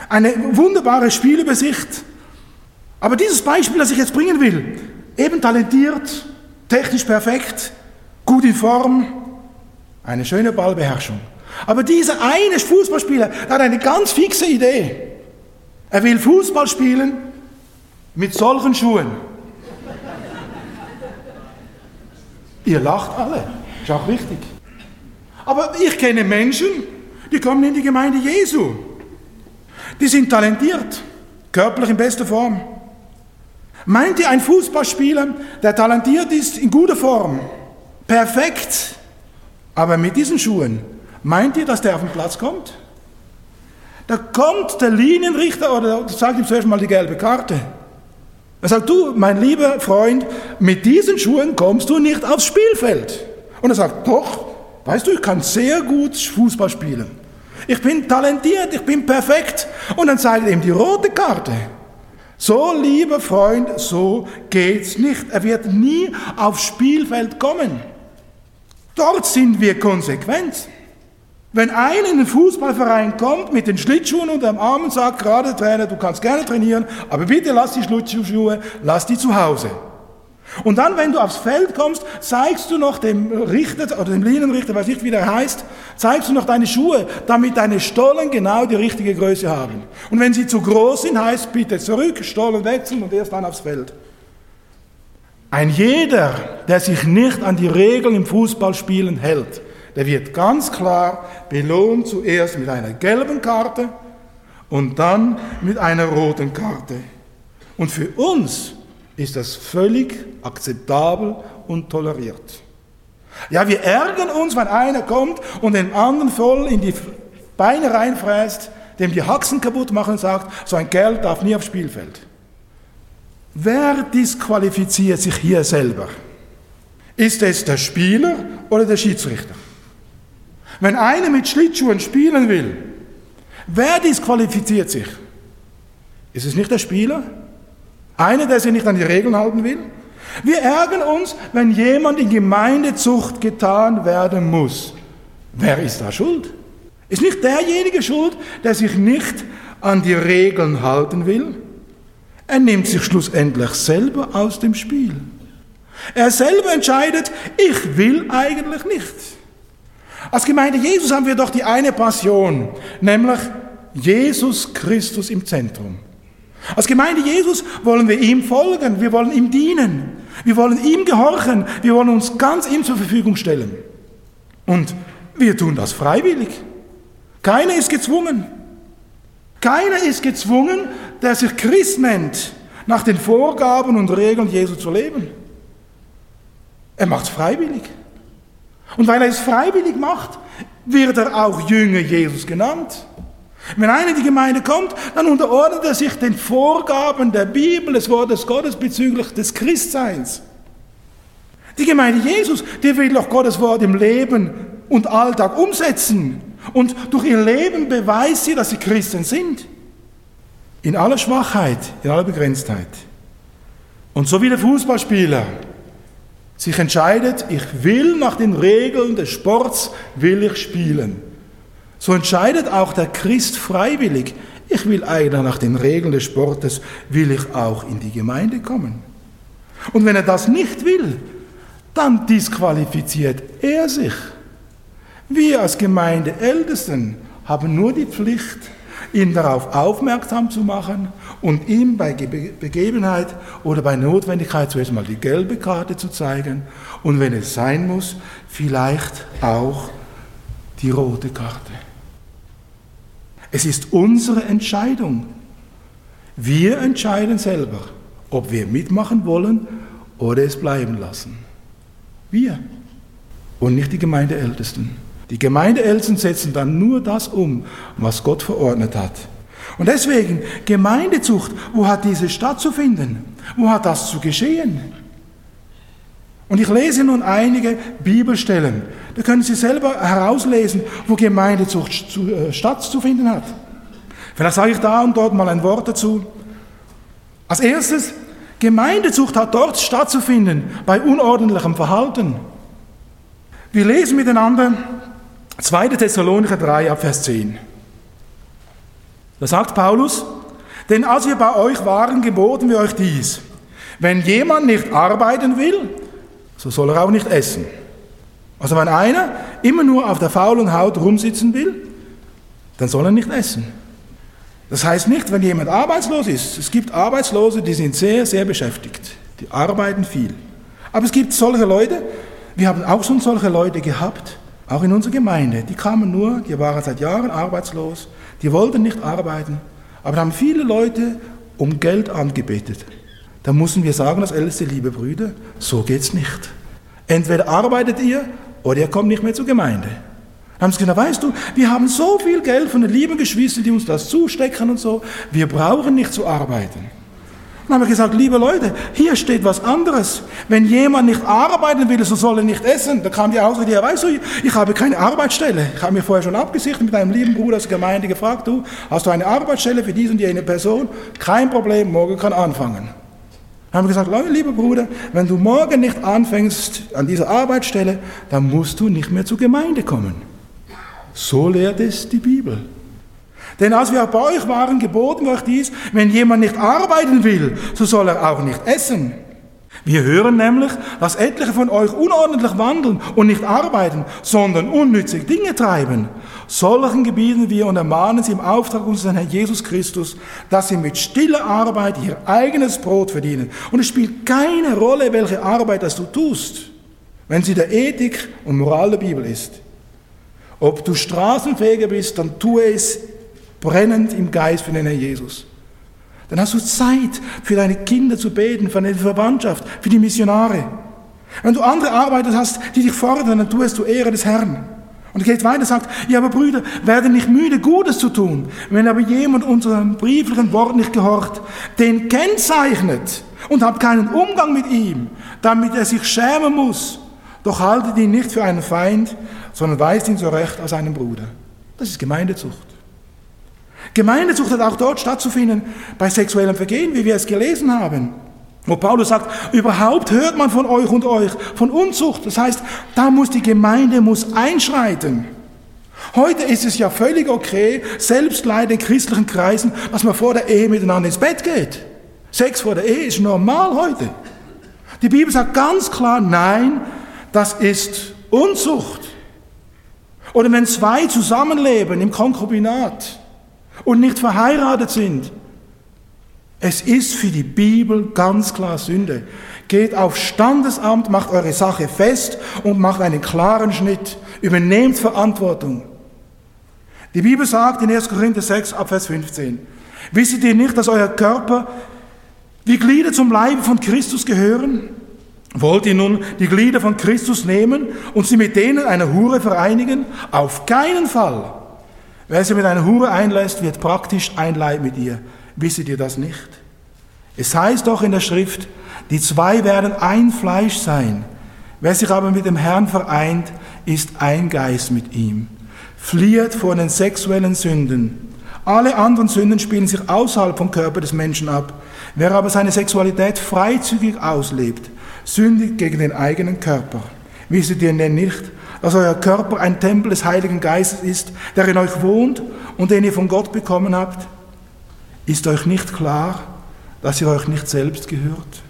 eine wunderbare Spielübersicht. Aber dieses Beispiel, das ich jetzt bringen will, eben talentiert, technisch perfekt, gut in Form, eine schöne Ballbeherrschung. Aber dieser eine Fußballspieler hat eine ganz fixe Idee. Er will Fußball spielen mit solchen Schuhen. Ihr lacht alle, ist auch wichtig. Aber ich kenne Menschen, die kommen in die Gemeinde Jesu. Die sind talentiert, körperlich in bester Form. Meint ihr, ein Fußballspieler, der talentiert ist, in guter Form, perfekt, aber mit diesen Schuhen, meint ihr, dass der auf den Platz kommt? Da kommt der Linienrichter oder sagt ihm zuerst mal die gelbe Karte. Er sagt, du, mein lieber Freund, mit diesen Schuhen kommst du nicht aufs Spielfeld. Und er sagt, doch, weißt du, ich kann sehr gut Fußball spielen. Ich bin talentiert, ich bin perfekt. Und dann zeigt er ihm die rote Karte. So, lieber Freund, so geht's nicht. Er wird nie aufs Spielfeld kommen. Dort sind wir konsequent. Wenn einer in den Fußballverein kommt mit den Schlittschuhen unter dem Arm und sagt, gerade Trainer, du kannst gerne trainieren, aber bitte lass die Schlittschuhe, lass die zu Hause. Und dann, wenn du aufs Feld kommst, zeigst du noch dem Richter oder dem Linienrichter, weiß nicht, wie der heißt, zeigst du noch deine Schuhe, damit deine Stollen genau die richtige Größe haben. Und wenn sie zu groß sind, heißt bitte zurück, Stollen wechseln und erst dann aufs Feld. Ein jeder, der sich nicht an die Regeln im Fußballspielen hält, der wird ganz klar belohnt zuerst mit einer gelben Karte und dann mit einer roten Karte. Und für uns ist das völlig akzeptabel und toleriert. Ja, wir ärgern uns, wenn einer kommt und den anderen voll in die Beine reinfräst, dem die Haxen kaputt machen und sagt, so ein Kerl darf nie aufs Spielfeld. Wer disqualifiziert sich hier selber? Ist es der Spieler oder der Schiedsrichter? Wenn einer mit Schlittschuhen spielen will, wer disqualifiziert sich? Ist es nicht der Spieler? Einer, der sich nicht an die Regeln halten will? Wir ärgern uns, wenn jemand in Gemeindezucht getan werden muss. Wer ist da schuld? Ist nicht derjenige schuld, der sich nicht an die Regeln halten will? Er nimmt sich schlussendlich selber aus dem Spiel. Er selber entscheidet, ich will eigentlich nicht. Als Gemeinde Jesus haben wir doch die eine Passion, nämlich Jesus Christus im Zentrum. Als Gemeinde Jesus wollen wir ihm folgen, wir wollen ihm dienen, wir wollen ihm gehorchen, wir wollen uns ganz ihm zur Verfügung stellen. Und wir tun das freiwillig. Keiner ist gezwungen. Keiner ist gezwungen, der sich Christ nennt, nach den Vorgaben und Regeln Jesu zu leben. Er macht es freiwillig. Und weil er es freiwillig macht, wird er auch Jünger Jesus genannt. Wenn einer in die Gemeinde kommt, dann unterordnet er sich den Vorgaben der Bibel, des Wortes Gottes bezüglich des Christseins. Die Gemeinde Jesus, die will doch Gottes Wort im Leben und Alltag umsetzen. Und durch ihr Leben beweist sie, dass sie Christen sind. In aller Schwachheit, in aller Begrenztheit. Und so wie der Fußballspieler sich entscheidet, ich will nach den Regeln des Sports, will ich spielen. So entscheidet auch der Christ freiwillig, ich will eigentlich nach den Regeln des Sportes, will ich auch in die Gemeinde kommen. Und wenn er das nicht will, dann disqualifiziert er sich. Wir als Gemeindeältesten haben nur die Pflicht, ihn darauf aufmerksam zu machen und ihm bei Begebenheit oder bei Notwendigkeit zuerst mal die gelbe Karte zu zeigen und wenn es sein muss, vielleicht auch die rote Karte. Es ist unsere Entscheidung. Wir entscheiden selber, ob wir mitmachen wollen oder es bleiben lassen. Wir und nicht die Gemeindeältesten. Die Gemeindeältesten setzen dann nur das um, was Gott verordnet hat. Und deswegen, Gemeindezucht, wo hat diese stattzufinden? Wo hat das zu geschehen? Und ich lese nun einige Bibelstellen. Da können Sie selber herauslesen, wo Gemeindezucht zu, äh, stattzufinden hat. Vielleicht sage ich da und dort mal ein Wort dazu. Als erstes, Gemeindezucht hat dort stattzufinden, bei unordentlichem Verhalten. Wir lesen miteinander 2. Thessalonicher 3 ab Vers 10. Da sagt Paulus, denn als wir bei euch waren, geboten wir euch dies. Wenn jemand nicht arbeiten will, so soll er auch nicht essen. Also wenn einer immer nur auf der faulen Haut rumsitzen will, dann soll er nicht essen. Das heißt nicht, wenn jemand arbeitslos ist. Es gibt Arbeitslose, die sind sehr, sehr beschäftigt. Die arbeiten viel. Aber es gibt solche Leute, wir haben auch schon solche Leute gehabt, auch in unserer Gemeinde, die kamen nur, die waren seit Jahren arbeitslos, die wollten nicht arbeiten, aber haben viele Leute um Geld angebetet. Da müssen wir sagen, als älteste liebe Brüder, so geht's nicht. Entweder arbeitet ihr oder ihr kommt nicht mehr zur Gemeinde. Dann haben sie gesagt, weißt du, wir haben so viel Geld von den lieben Geschwistern, die uns das zustecken und so, wir brauchen nicht zu arbeiten. Dann haben wir gesagt, liebe Leute, hier steht was anderes. Wenn jemand nicht arbeiten will, so soll er nicht essen. Da kam die Ausrede, ja, weißt du, ich habe keine Arbeitsstelle. Ich habe mir vorher schon abgesichert mit einem lieben Bruder aus der Gemeinde gefragt, du, hast du eine Arbeitsstelle für diese und jene Person? Kein Problem, morgen kann anfangen. Dann haben wir gesagt, Leute, lieber Bruder, wenn du morgen nicht anfängst an dieser Arbeitsstelle, dann musst du nicht mehr zur Gemeinde kommen. So lehrt es die Bibel. Denn als wir bei euch waren, geboten wir euch dies, wenn jemand nicht arbeiten will, so soll er auch nicht essen. Wir hören nämlich, dass etliche von euch unordentlich wandeln und nicht arbeiten, sondern unnützige Dinge treiben. Solchen gebieten wir und ermahnen sie im Auftrag unseres Herrn Jesus Christus, dass sie mit stiller Arbeit ihr eigenes Brot verdienen. Und es spielt keine Rolle, welche Arbeit das du tust, wenn sie der Ethik und Moral der Bibel ist. Ob du Straßenfeger bist, dann tue es brennend im Geist für den Herrn Jesus. Dann hast du Zeit, für deine Kinder zu beten, für deine Verwandtschaft, für die Missionare. Wenn du andere Arbeiter hast, die dich fordern, dann tust du Ehre des Herrn. Und er geht weiter sagt, ja, aber Brüder, werde nicht müde, Gutes zu tun. Wenn aber jemand unserem brieflichen Wort nicht gehorcht, den kennzeichnet und hat keinen Umgang mit ihm, damit er sich schämen muss Doch haltet ihn nicht für einen Feind, sondern weist ihn zurecht als einen Bruder. Das ist Gemeindezucht. Gemeindezucht hat auch dort stattzufinden bei sexuellem Vergehen, wie wir es gelesen haben. Wo Paulus sagt, überhaupt hört man von euch und euch von Unzucht. Das heißt, da muss die Gemeinde muss einschreiten. Heute ist es ja völlig okay, selbst leider in christlichen Kreisen, dass man vor der Ehe miteinander ins Bett geht. Sex vor der Ehe ist normal heute. Die Bibel sagt ganz klar, nein, das ist Unzucht. Oder wenn zwei zusammenleben im Konkubinat und nicht verheiratet sind, es ist für die Bibel ganz klar Sünde. Geht auf Standesamt, macht eure Sache fest und macht einen klaren Schnitt. Übernehmt Verantwortung. Die Bibel sagt in 1. Korinther 6, Abvers 15, wisst ihr nicht, dass euer Körper wie Glieder zum Leibe von Christus gehören? Wollt ihr nun die Glieder von Christus nehmen und sie mit denen einer Hure vereinigen? Auf keinen Fall. Wer sie mit einer Hure einlässt, wird praktisch ein Leib mit ihr. Wisset ihr das nicht? Es heißt doch in der Schrift, die zwei werden ein Fleisch sein. Wer sich aber mit dem Herrn vereint, ist ein Geist mit ihm. Flieht vor den sexuellen Sünden. Alle anderen Sünden spielen sich außerhalb vom Körper des Menschen ab. Wer aber seine Sexualität freizügig auslebt, sündigt gegen den eigenen Körper. Wisset ihr denn nicht, dass euer Körper ein Tempel des Heiligen Geistes ist, der in euch wohnt und den ihr von Gott bekommen habt? Ist euch nicht klar, dass ihr euch nicht selbst gehört?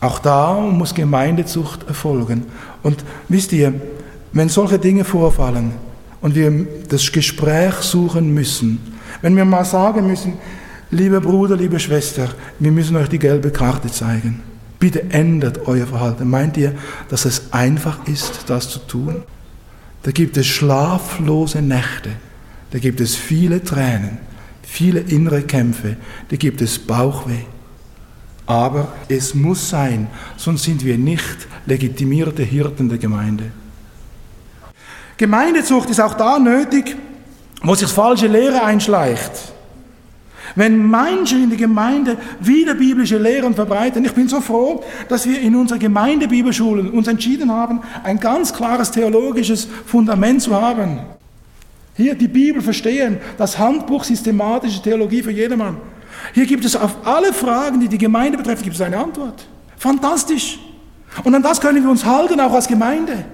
Auch da muss Gemeindezucht erfolgen. Und wisst ihr, wenn solche Dinge vorfallen und wir das Gespräch suchen müssen, wenn wir mal sagen müssen, lieber Bruder, liebe Schwester, wir müssen euch die gelbe Karte zeigen. Bitte ändert euer Verhalten. Meint ihr, dass es einfach ist, das zu tun? Da gibt es schlaflose Nächte, da gibt es viele Tränen, viele innere Kämpfe, da gibt es Bauchweh. Aber es muss sein, sonst sind wir nicht legitimierte Hirten der Gemeinde. Gemeindezucht ist auch da nötig, wo sich falsche Lehre einschleicht. Wenn Menschen in der Gemeinde wieder biblische Lehren verbreiten, ich bin so froh, dass wir in unserer Gemeindebibelschulen uns entschieden haben, ein ganz klares theologisches Fundament zu haben. Hier die Bibel verstehen, das Handbuch systematische Theologie für jedermann. Hier gibt es auf alle Fragen, die die Gemeinde betreffen, gibt es eine Antwort. Fantastisch. Und an das können wir uns halten, auch als Gemeinde.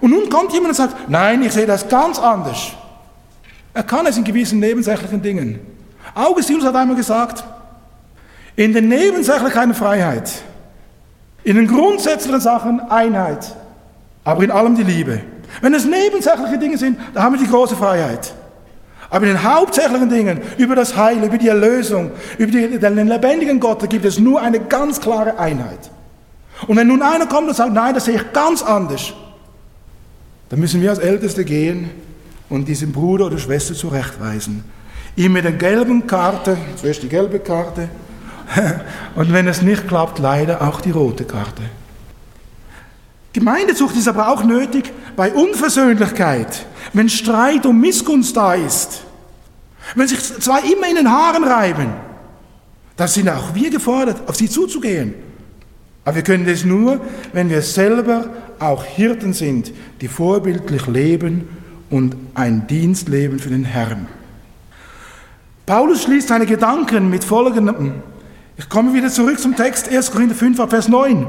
Und nun kommt jemand und sagt, nein, ich sehe das ganz anders. Er kann es in gewissen nebensächlichen Dingen. Augustinus hat einmal gesagt, in den Nebensächlichkeiten Freiheit, in den grundsätzlichen Sachen Einheit, aber in allem die Liebe. Wenn es nebensächliche Dinge sind, da haben wir die große Freiheit. Aber in den hauptsächlichen Dingen, über das Heil, über die Erlösung, über die, den lebendigen Gott, da gibt es nur eine ganz klare Einheit. Und wenn nun einer kommt und sagt, nein, das sehe ich ganz anders, dann müssen wir als Älteste gehen und diesen Bruder oder Schwester zurechtweisen. Ihm mit der gelben Karte, zuerst die gelbe Karte, und wenn es nicht klappt, leider auch die rote Karte. Gemeindezucht ist aber auch nötig bei Unversöhnlichkeit, wenn Streit und Missgunst da ist, wenn sich zwei immer in den Haaren reiben, dann sind auch wir gefordert, auf sie zuzugehen. Aber wir können das nur, wenn wir selber auch Hirten sind, die vorbildlich leben und ein Dienstleben für den Herrn. Paulus schließt seine Gedanken mit folgendem. Ich komme wieder zurück zum Text 1. Korinther 5, Vers 9.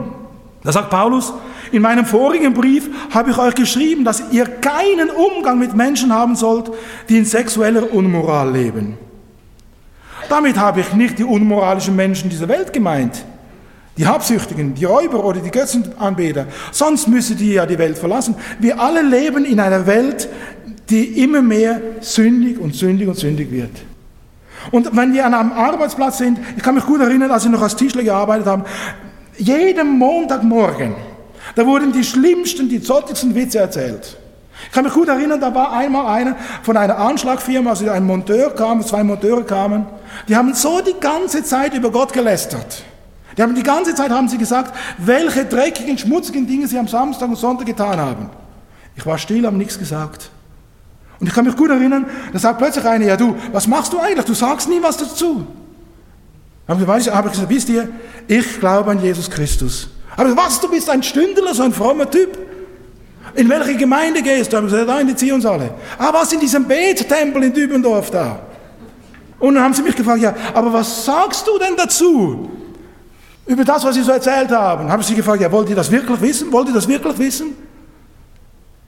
Da sagt Paulus, in meinem vorigen Brief habe ich euch geschrieben, dass ihr keinen Umgang mit Menschen haben sollt, die in sexueller Unmoral leben. Damit habe ich nicht die unmoralischen Menschen dieser Welt gemeint, die Habsüchtigen, die Räuber oder die Götzenanbeter. Sonst müsste die ja die Welt verlassen. Wir alle leben in einer Welt, die immer mehr sündig und sündig und sündig wird. Und wenn wir an einem Arbeitsplatz sind, ich kann mich gut erinnern, als wir noch als Tischler gearbeitet haben, jeden Montagmorgen, da wurden die schlimmsten, die zottigsten Witze erzählt. Ich kann mich gut erinnern, da war einmal einer von einer Anschlagfirma, also ein Monteur kam, zwei Monteure kamen, die haben so die ganze Zeit über Gott gelästert. Die haben die ganze Zeit haben sie gesagt, welche dreckigen, schmutzigen Dinge sie am Samstag und Sonntag getan haben. Ich war still, habe nichts gesagt. Und ich kann mich gut erinnern, da sagt plötzlich einer, ja du, was machst du eigentlich? Du sagst nie was dazu. Habe ich gesagt, wisst ihr, ich glaube an Jesus Christus. Aber was, du bist ein Stündler, so ein frommer Typ. In welche Gemeinde gehst du? Habe ich gesagt, da in die Zionshalle. Ah, was in diesem Bettempel in Dübendorf da? Und dann haben sie mich gefragt, ja, aber was sagst du denn dazu? Über das, was sie so erzählt haben. Haben sie gefragt, ja, wollt ihr das wirklich wissen? Wollt ihr das wirklich wissen?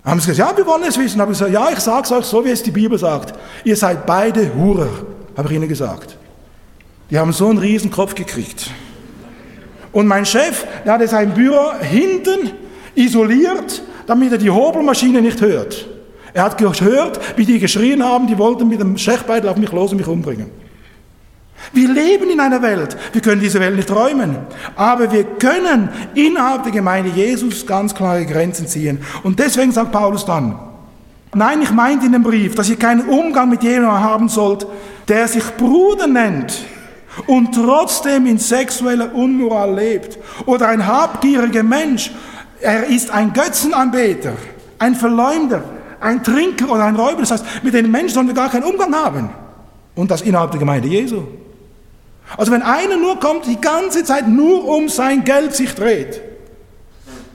Haben sie gesagt, ja, wir wollen es wissen. Haben ich gesagt, ja, ich sage es euch so, wie es die Bibel sagt. Ihr seid beide Hurer, habe ich ihnen gesagt. Die haben so einen riesen Kopf gekriegt. Und mein Chef, der hatte sein Büro hinten isoliert, damit er die Hobelmaschine nicht hört. Er hat gehört, wie die geschrien haben, die wollten mit dem Schechbeitel auf mich los und mich umbringen. Wir leben in einer Welt, wir können diese Welt nicht räumen, aber wir können innerhalb der Gemeinde Jesus ganz klare Grenzen ziehen. Und deswegen sagt Paulus dann, nein, ich meinte in dem Brief, dass ihr keinen Umgang mit jemandem haben sollt, der sich Bruder nennt und trotzdem in sexueller Unmoral lebt oder ein habgieriger Mensch, er ist ein Götzenanbeter, ein Verleumder, ein Trinker oder ein Räuber. Das heißt, mit den Menschen sollen wir gar keinen Umgang haben. Und das innerhalb der Gemeinde Jesu. Also wenn einer nur kommt, die ganze Zeit nur um sein Geld sich dreht,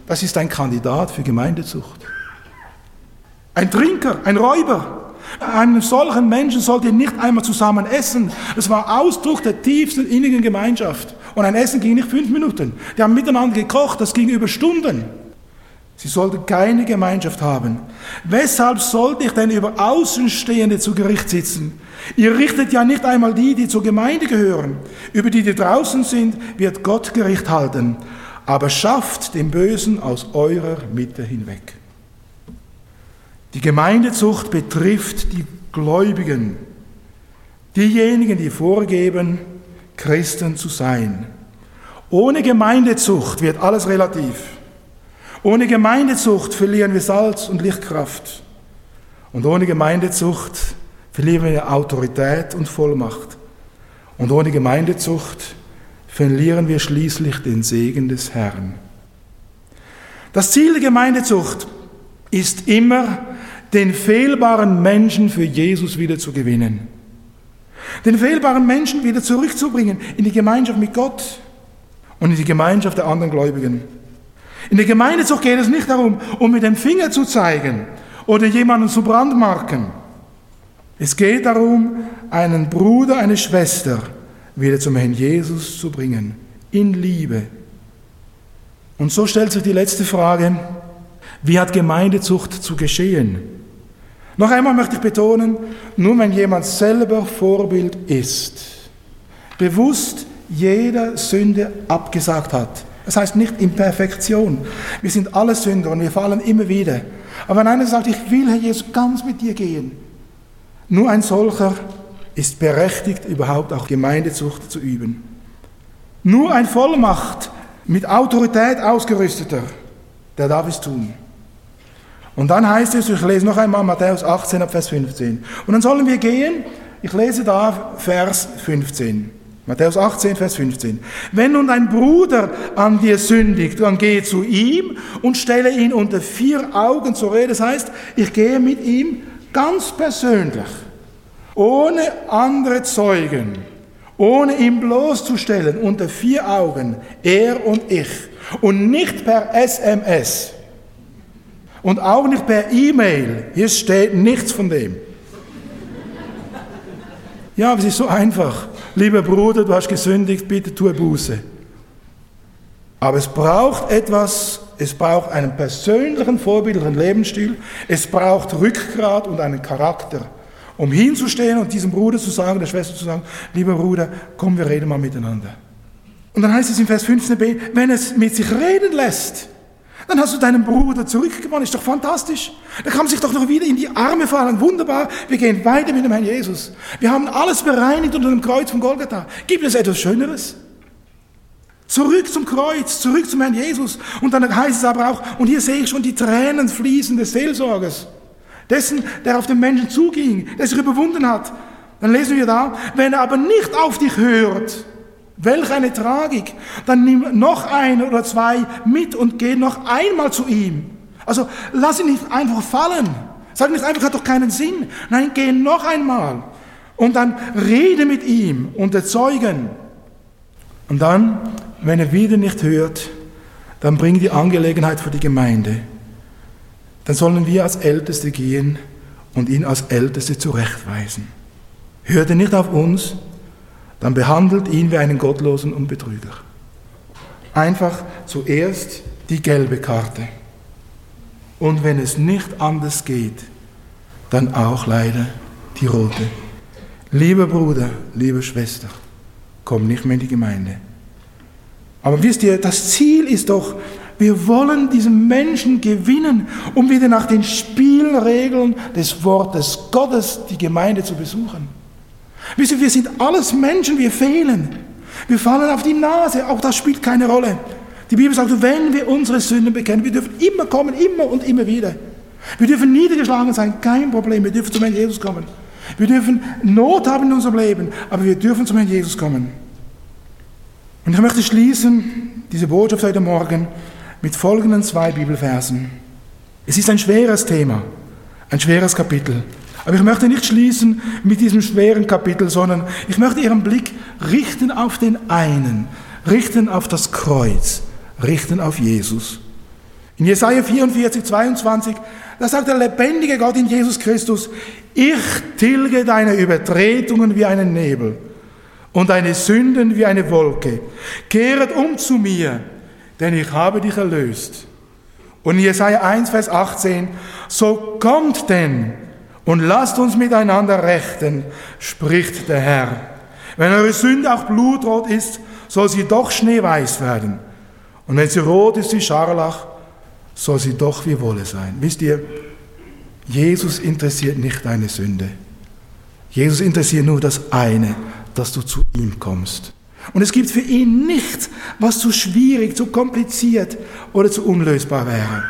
das ist ein Kandidat für Gemeindezucht. Ein Trinker, ein Räuber. Einen solchen Menschen sollt ihr nicht einmal zusammen essen. Es war Ausdruck der tiefsten innigen Gemeinschaft. Und ein Essen ging nicht fünf Minuten. Die haben miteinander gekocht, das ging über Stunden. Sie sollten keine Gemeinschaft haben. Weshalb sollte ich denn über Außenstehende zu Gericht sitzen? Ihr richtet ja nicht einmal die, die zur Gemeinde gehören. Über die, die draußen sind, wird Gott Gericht halten. Aber schafft den Bösen aus eurer Mitte hinweg. Die Gemeindezucht betrifft die Gläubigen, diejenigen, die vorgeben, Christen zu sein. Ohne Gemeindezucht wird alles relativ. Ohne Gemeindezucht verlieren wir Salz und Lichtkraft. Und ohne Gemeindezucht verlieren wir Autorität und Vollmacht. Und ohne Gemeindezucht verlieren wir schließlich den Segen des Herrn. Das Ziel der Gemeindezucht ist immer, den fehlbaren Menschen für Jesus wieder zu gewinnen. Den fehlbaren Menschen wieder zurückzubringen in die Gemeinschaft mit Gott und in die Gemeinschaft der anderen Gläubigen. In der Gemeindezucht geht es nicht darum, um mit dem Finger zu zeigen oder jemanden zu brandmarken. Es geht darum, einen Bruder, eine Schwester wieder zum Herrn Jesus zu bringen, in Liebe. Und so stellt sich die letzte Frage, wie hat Gemeindezucht zu geschehen? Noch einmal möchte ich betonen, nur wenn jemand selber Vorbild ist, bewusst jeder Sünde abgesagt hat, das heißt nicht in Perfektion. Wir sind alle Sünder und wir fallen immer wieder. Aber wenn einer sagt, ich will, Herr Jesus, ganz mit dir gehen, nur ein solcher ist berechtigt, überhaupt auch Gemeindezucht zu üben. Nur ein Vollmacht mit Autorität ausgerüsteter, der darf es tun. Und dann heißt es, ich lese noch einmal Matthäus 18 Vers 15. Und dann sollen wir gehen, ich lese da Vers 15. Matthäus 18, Vers 15. Wenn nun dein Bruder an dir sündigt, dann gehe zu ihm und stelle ihn unter vier Augen zur Rede. Das heißt, ich gehe mit ihm ganz persönlich, ohne andere Zeugen, ohne ihn bloßzustellen, unter vier Augen, er und ich. Und nicht per SMS. Und auch nicht per E-Mail. Hier steht nichts von dem. Ja, aber es ist so einfach lieber Bruder, du hast gesündigt, bitte tue Buße. Aber es braucht etwas, es braucht einen persönlichen, vorbildlichen Lebensstil, es braucht Rückgrat und einen Charakter, um hinzustehen und diesem Bruder zu sagen, der Schwester zu sagen, lieber Bruder, komm, wir reden mal miteinander. Und dann heißt es in Vers 15b, wenn es mit sich reden lässt, dann hast du deinen Bruder zurückgewonnen, ist doch fantastisch. Da kann man sich doch noch wieder in die Arme fallen. Wunderbar, wir gehen weiter mit dem Herrn Jesus. Wir haben alles bereinigt unter dem Kreuz von Golgatha. Gibt es etwas Schöneres? Zurück zum Kreuz, zurück zum Herrn Jesus. Und dann heißt es aber auch, und hier sehe ich schon die Tränen fließen des Seelsorgers. Dessen, der auf den Menschen zuging, der sich überwunden hat. Dann lesen wir da, wenn er aber nicht auf dich hört, Welch eine Tragik. Dann nimm noch ein oder zwei mit und geh noch einmal zu ihm. Also lass ihn nicht einfach fallen. Sag nicht einfach, hat doch keinen Sinn. Nein, geh noch einmal. Und dann rede mit ihm unter Zeugen. Und dann, wenn er wieder nicht hört, dann bring die Angelegenheit für die Gemeinde. Dann sollen wir als Älteste gehen und ihn als Älteste zurechtweisen. Hört er nicht auf uns, dann behandelt ihn wie einen Gottlosen und Betrüger. Einfach zuerst die gelbe Karte. Und wenn es nicht anders geht, dann auch leider die rote. Lieber Bruder, liebe Schwester, komm nicht mehr in die Gemeinde. Aber wisst ihr, das Ziel ist doch, wir wollen diesen Menschen gewinnen, um wieder nach den Spielregeln des Wortes Gottes die Gemeinde zu besuchen. Wisst ihr, wir sind alles Menschen, wir fehlen. Wir fallen auf die Nase, auch das spielt keine Rolle. Die Bibel sagt, wenn wir unsere Sünden bekennen, wir dürfen immer kommen, immer und immer wieder. Wir dürfen niedergeschlagen sein, kein Problem, wir dürfen zum Herrn Jesus kommen. Wir dürfen Not haben in unserem Leben, aber wir dürfen zum Herrn Jesus kommen. Und ich möchte schließen, diese Botschaft heute Morgen, mit folgenden zwei Bibelversen. Es ist ein schweres Thema, ein schweres Kapitel. Aber ich möchte nicht schließen mit diesem schweren Kapitel, sondern ich möchte Ihren Blick richten auf den einen, richten auf das Kreuz, richten auf Jesus. In Jesaja 44, 22, da sagt der lebendige Gott in Jesus Christus, ich tilge deine Übertretungen wie einen Nebel und deine Sünden wie eine Wolke. Kehret um zu mir, denn ich habe dich erlöst. Und in Jesaja 1, Vers 18, so kommt denn und lasst uns miteinander rechten, spricht der Herr. Wenn eure Sünde auch blutrot ist, soll sie doch schneeweiß werden. Und wenn sie rot ist wie Scharlach, soll sie doch wie Wolle sein. Wisst ihr, Jesus interessiert nicht deine Sünde. Jesus interessiert nur das eine, dass du zu ihm kommst. Und es gibt für ihn nichts, was zu schwierig, zu kompliziert oder zu unlösbar wäre.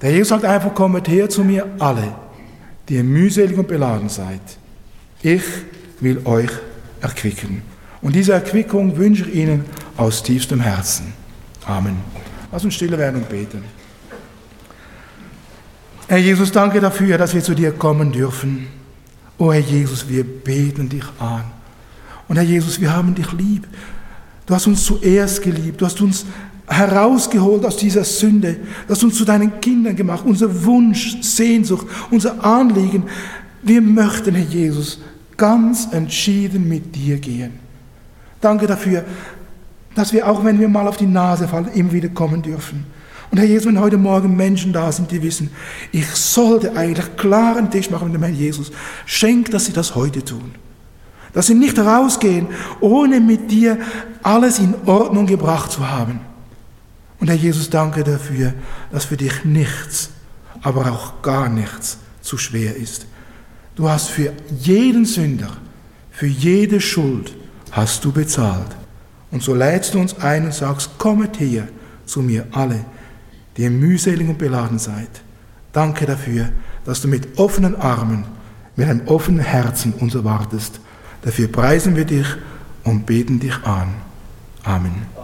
Der Jesus sagt einfach, kommet her zu mir alle, die ihr mühselig und beladen seid. Ich will euch erquicken. Und diese Erquickung wünsche ich Ihnen aus tiefstem Herzen. Amen. Lass uns stille werden und beten. Herr Jesus, danke dafür, dass wir zu dir kommen dürfen. Oh Herr Jesus, wir beten dich an. Und Herr Jesus, wir haben dich lieb. Du hast uns zuerst geliebt. Du hast uns herausgeholt aus dieser Sünde. Du hast uns zu deinen Kindern gemacht. Unser Wunsch, Sehnsucht, unser Anliegen. Wir möchten, Herr Jesus, ganz entschieden mit dir gehen. Danke dafür, dass wir auch, wenn wir mal auf die Nase fallen, immer wieder kommen dürfen. Und Herr Jesus, wenn heute Morgen Menschen da sind, die wissen, ich sollte eigentlich klaren Tisch machen mit dem Herrn Jesus, schenk, dass sie das heute tun. Dass sie nicht rausgehen, ohne mit dir alles in Ordnung gebracht zu haben. Und Herr Jesus, danke dafür, dass für dich nichts, aber auch gar nichts zu schwer ist. Du hast für jeden Sünder, für jede Schuld, hast du bezahlt. Und so lädst du uns ein und sagst, kommet her zu mir alle, die ihr mühselig und beladen seid. Danke dafür, dass du mit offenen Armen, mit einem offenen Herzen uns erwartest. Dafür preisen wir dich und beten dich an. Amen.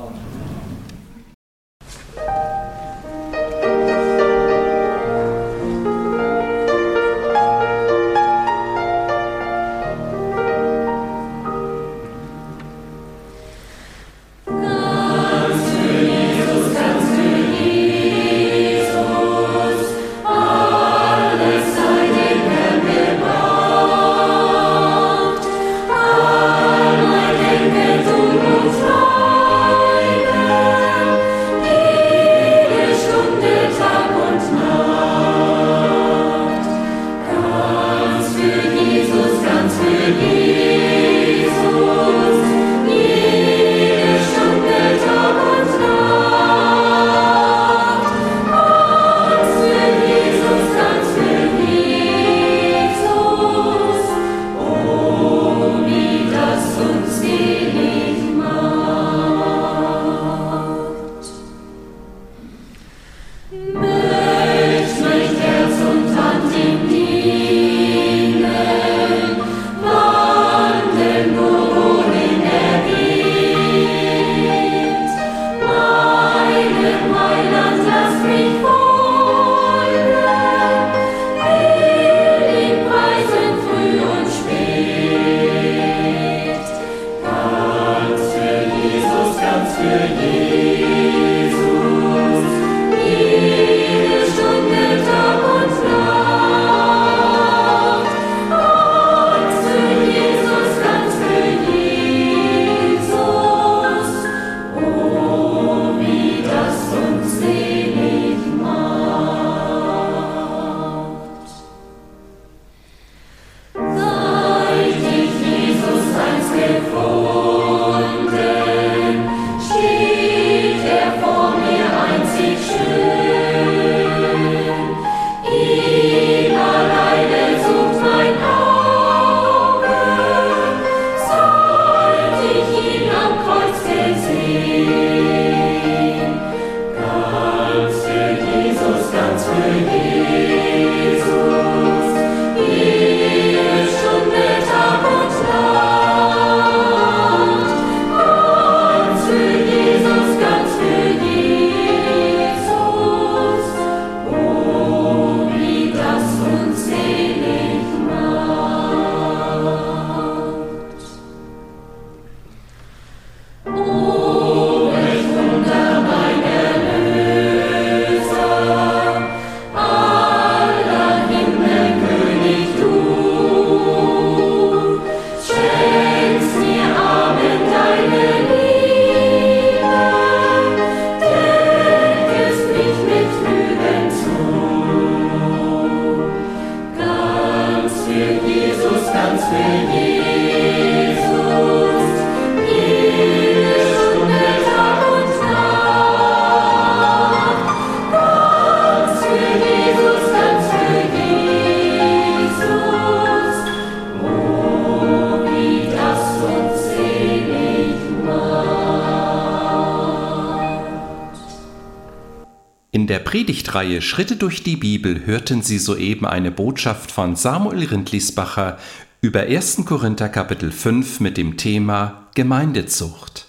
Predigtreihe Schritte durch die Bibel hörten Sie soeben eine Botschaft von Samuel Rindlisbacher über 1. Korinther Kapitel 5 mit dem Thema Gemeindezucht.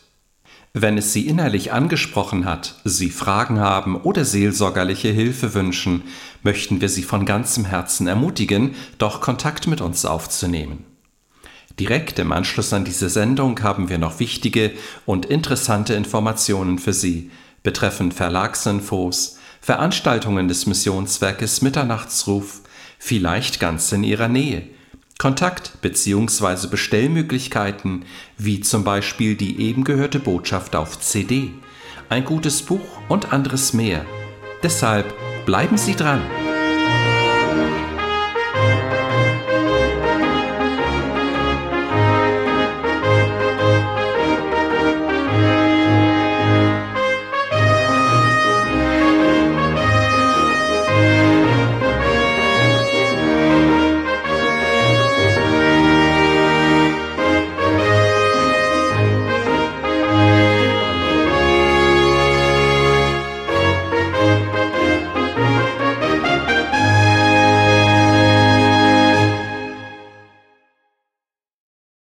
Wenn es Sie innerlich angesprochen hat, Sie Fragen haben oder seelsorgerliche Hilfe wünschen, möchten wir Sie von ganzem Herzen ermutigen, doch Kontakt mit uns aufzunehmen. Direkt im Anschluss an diese Sendung haben wir noch wichtige und interessante Informationen für Sie betreffend Verlagsinfos, Veranstaltungen des Missionswerkes Mitternachtsruf, vielleicht ganz in Ihrer Nähe, Kontakt- bzw. Bestellmöglichkeiten, wie zum Beispiel die eben gehörte Botschaft auf CD, ein gutes Buch und anderes mehr. Deshalb bleiben Sie dran!